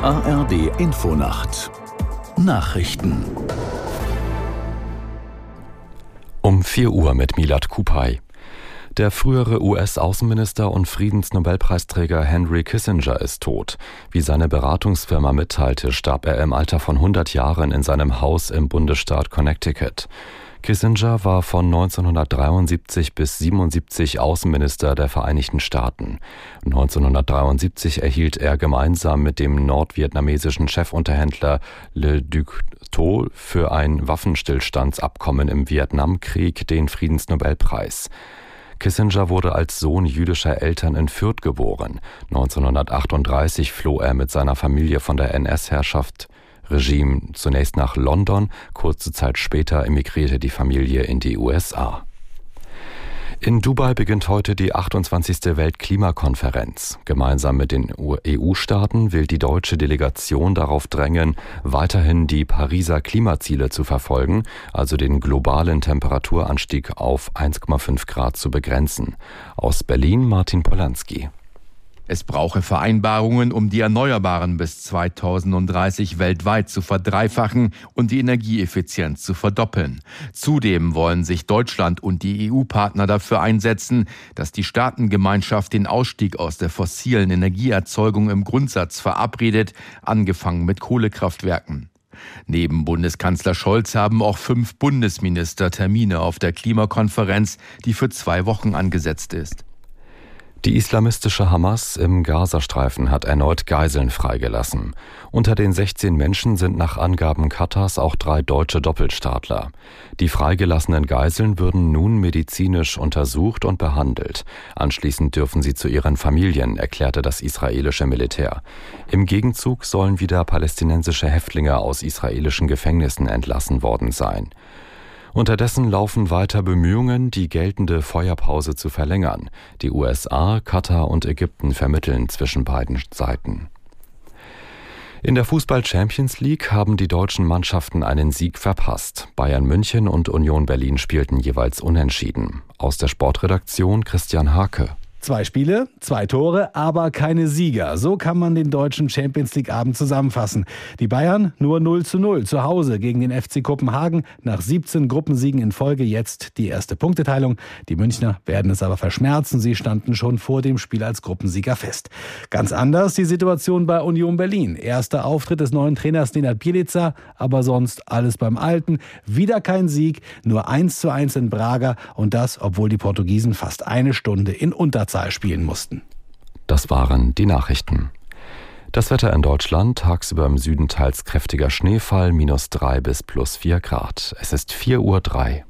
ARD Infonacht Nachrichten um 4 Uhr mit Milad Kupay. Der frühere US-Außenminister und Friedensnobelpreisträger Henry Kissinger ist tot. Wie seine Beratungsfirma mitteilte, starb er im Alter von 100 Jahren in seinem Haus im Bundesstaat Connecticut. Kissinger war von 1973 bis 77 Außenminister der Vereinigten Staaten. 1973 erhielt er gemeinsam mit dem nordvietnamesischen Chefunterhändler Le Duc Tho für ein Waffenstillstandsabkommen im Vietnamkrieg den Friedensnobelpreis. Kissinger wurde als Sohn jüdischer Eltern in Fürth geboren. 1938 floh er mit seiner Familie von der NS-Herrschaft Regime zunächst nach London, kurze Zeit später emigrierte die Familie in die USA. In Dubai beginnt heute die 28. Weltklimakonferenz. Gemeinsam mit den EU-Staaten will die deutsche Delegation darauf drängen, weiterhin die Pariser Klimaziele zu verfolgen, also den globalen Temperaturanstieg auf 1,5 Grad zu begrenzen. Aus Berlin Martin Polanski. Es brauche Vereinbarungen, um die Erneuerbaren bis 2030 weltweit zu verdreifachen und die Energieeffizienz zu verdoppeln. Zudem wollen sich Deutschland und die EU-Partner dafür einsetzen, dass die Staatengemeinschaft den Ausstieg aus der fossilen Energieerzeugung im Grundsatz verabredet, angefangen mit Kohlekraftwerken. Neben Bundeskanzler Scholz haben auch fünf Bundesminister Termine auf der Klimakonferenz, die für zwei Wochen angesetzt ist. Die islamistische Hamas im Gazastreifen hat erneut Geiseln freigelassen. Unter den 16 Menschen sind nach Angaben Katars auch drei deutsche Doppelstaatler. Die freigelassenen Geiseln würden nun medizinisch untersucht und behandelt. Anschließend dürfen sie zu ihren Familien, erklärte das israelische Militär. Im Gegenzug sollen wieder palästinensische Häftlinge aus israelischen Gefängnissen entlassen worden sein. Unterdessen laufen weiter Bemühungen, die geltende Feuerpause zu verlängern. Die USA, Katar und Ägypten vermitteln zwischen beiden Seiten. In der Fußball Champions League haben die deutschen Mannschaften einen Sieg verpasst. Bayern München und Union Berlin spielten jeweils unentschieden. Aus der Sportredaktion Christian Hake. Zwei Spiele, zwei Tore, aber keine Sieger. So kann man den deutschen Champions League Abend zusammenfassen. Die Bayern nur 0 zu 0 zu Hause gegen den FC Kopenhagen. Nach 17 Gruppensiegen in Folge jetzt die erste Punkteteilung. Die Münchner werden es aber verschmerzen. Sie standen schon vor dem Spiel als Gruppensieger fest. Ganz anders die Situation bei Union Berlin. Erster Auftritt des neuen Trainers Nenad Bielica, aber sonst alles beim Alten. Wieder kein Sieg, nur 1 zu 1 in Braga und das, obwohl die Portugiesen fast eine Stunde in Unterzahl Überzahl spielen mussten. Das waren die Nachrichten. Das Wetter in Deutschland, tagsüber im Süden teils kräftiger Schneefall, minus drei bis plus vier Grad. Es ist vier Uhr. drei.